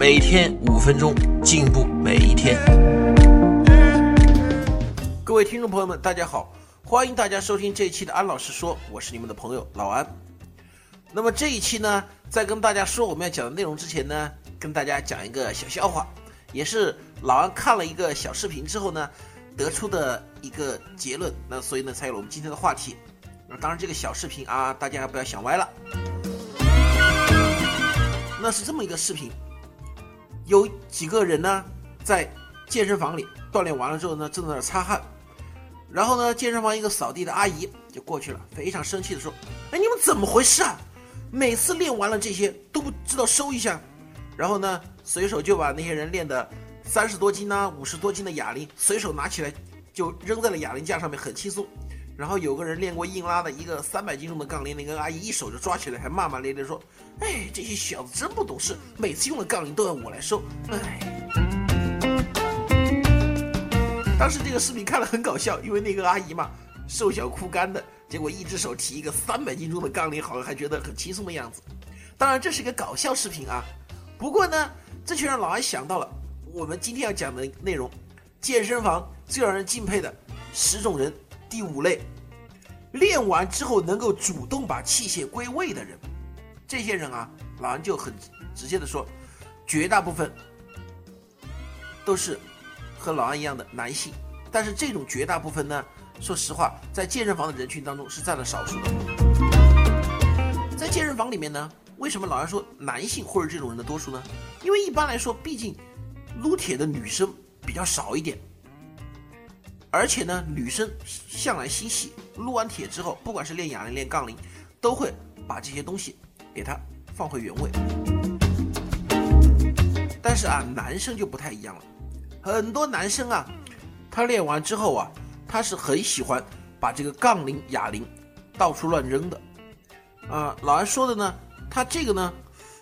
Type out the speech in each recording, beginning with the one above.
每天五分钟，进步每一天。各位听众朋友们，大家好，欢迎大家收听这一期的安老师说，我是你们的朋友老安。那么这一期呢，在跟大家说我们要讲的内容之前呢，跟大家讲一个小笑话，也是老安看了一个小视频之后呢，得出的一个结论。那所以呢，才有了我们今天的话题。那当然，这个小视频啊，大家不要想歪了。那是这么一个视频，有几个人呢，在健身房里锻炼完了之后呢，正在那擦汗，然后呢，健身房一个扫地的阿姨就过去了，非常生气的说：“哎，你们怎么回事啊？每次练完了这些都不知道收一下。”然后呢，随手就把那些人练的三十多斤呢、五十多斤的哑铃随手拿起来就扔在了哑铃架上面，很轻松。然后有个人练过硬拉的一个三百斤重的杠铃，那个阿姨一手就抓起来，还骂骂咧咧说：“哎，这些小子真不懂事，每次用的杠铃都要我来收。”哎，当时这个视频看了很搞笑，因为那个阿姨嘛，瘦小枯干的，结果一只手提一个三百斤重的杠铃，好像还觉得很轻松的样子。当然这是一个搞笑视频啊，不过呢，这却让老安想到了我们今天要讲的内容：健身房最让人敬佩的十种人。第五类，练完之后能够主动把器械归位的人，这些人啊，老安就很直接的说，绝大部分都是和老安一样的男性，但是这种绝大部分呢，说实话，在健身房的人群当中是占了少数的。在健身房里面呢，为什么老安说男性或者这种人的多数呢？因为一般来说，毕竟撸铁的女生比较少一点。而且呢，女生向来心细，撸完铁之后，不管是练哑铃、练杠铃，都会把这些东西给它放回原位。但是啊，男生就不太一样了，很多男生啊，他练完之后啊，他是很喜欢把这个杠铃、哑铃到处乱扔的。啊，老安说的呢，他这个呢，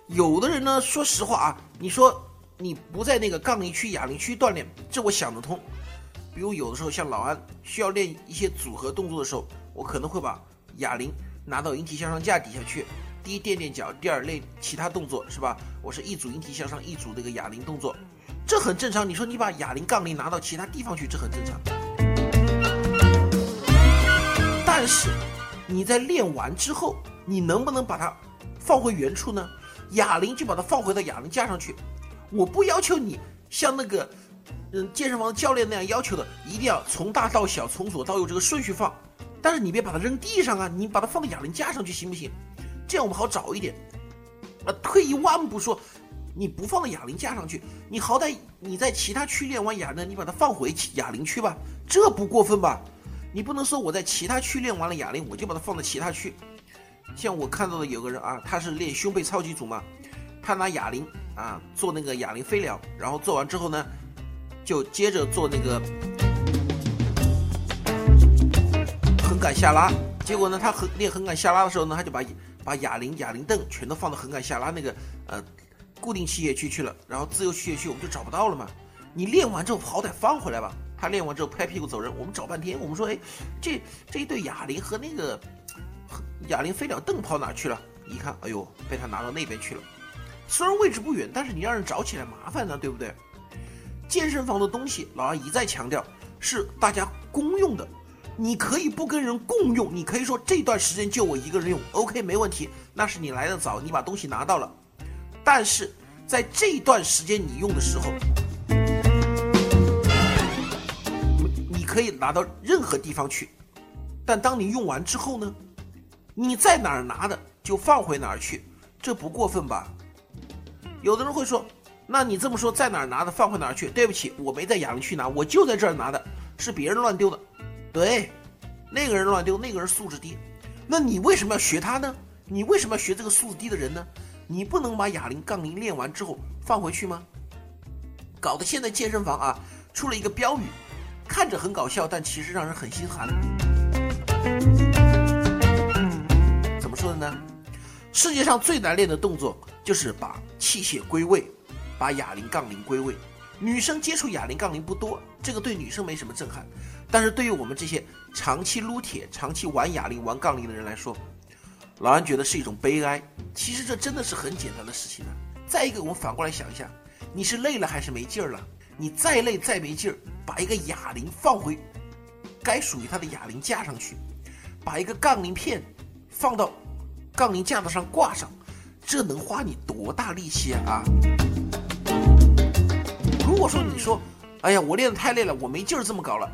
有的人呢，说实话啊，你说你不在那个杠铃区、哑铃区锻炼，这我想得通。比如有的时候像老安需要练一些组合动作的时候，我可能会把哑铃拿到引体向上架底下去，第一垫垫脚，第二练其他动作，是吧？我是一组引体向上，一组这个哑铃动作，这很正常。你说你把哑铃、杠铃拿到其他地方去，这很正常。但是你在练完之后，你能不能把它放回原处呢？哑铃就把它放回到哑铃架上去，我不要求你像那个。嗯，健身房教练那样要求的，一定要从大到小，从左到右这个顺序放。但是你别把它扔地上啊，你把它放到哑铃架上去行不行？这样我们好找一点。啊，退一万步说，你不放到哑铃架上去，你好歹你在其他区练完哑铃，你把它放回哑铃区吧，这不过分吧？你不能说我在其他区练完了哑铃，我就把它放到其他区。像我看到的有个人啊，他是练胸背超级组嘛，他拿哑铃啊做那个哑铃飞鸟，然后做完之后呢。就接着做那个横杆下拉，结果呢，他横练横杆下拉的时候呢，他就把把哑铃、哑铃凳全都放到横杆下拉那个呃固定器械区去了，然后自由器械区我们就找不到了嘛。你练完之后好歹放回来吧。他练完之后拍屁股走人，我们找半天，我们说，哎，这这一对哑铃和那个哑铃飞鸟凳跑哪去了？一看，哎呦，被他拿到那边去了。虽然位置不远，但是你让人找起来麻烦呢，对不对？健身房的东西，老二一再强调是大家公用的，你可以不跟人共用，你可以说这段时间就我一个人用，OK 没问题，那是你来的早，你把东西拿到了。但是在这段时间你用的时候，你可以拿到任何地方去，但当你用完之后呢，你在哪儿拿的就放回哪儿去，这不过分吧？有的人会说。那你这么说，在哪儿拿的放回哪儿去？对不起，我没在哑铃区拿，我就在这儿拿的，是别人乱丢的。对，那个人乱丢，那个人素质低。那你为什么要学他呢？你为什么要学这个素质低的人呢？你不能把哑铃、杠铃练完之后放回去吗？搞得现在健身房啊出了一个标语，看着很搞笑，但其实让人很心寒。怎么说的呢？世界上最难练的动作就是把器械归位，把哑铃、杠铃归位。女生接触哑铃、杠铃不多，这个对女生没什么震撼，但是对于我们这些长期撸铁、长期玩哑铃、玩杠铃的人来说，老安觉得是一种悲哀。其实这真的是很简单的事情啊。再一个，我们反过来想一下，你是累了还是没劲儿了？你再累再没劲儿，把一个哑铃放回该属于它的哑铃架上去，把一个杠铃片放到杠铃架子上挂上，这能花你多大力气啊？如果说你说，哎呀，我练的太累了，我没劲儿这么搞了，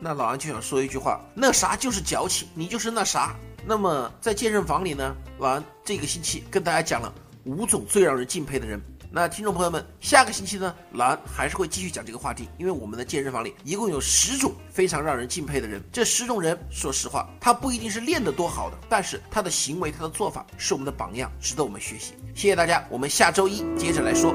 那老安就想说一句话，那啥就是矫情，你就是那啥。那么在健身房里呢，老安这个星期跟大家讲了五种最让人敬佩的人。那听众朋友们，下个星期呢，老安还是会继续讲这个话题，因为我们的健身房里一共有十种非常让人敬佩的人。这十种人，说实话，他不一定是练得多好的，但是他的行为、他的做法是我们的榜样，值得我们学习。谢谢大家，我们下周一接着来说。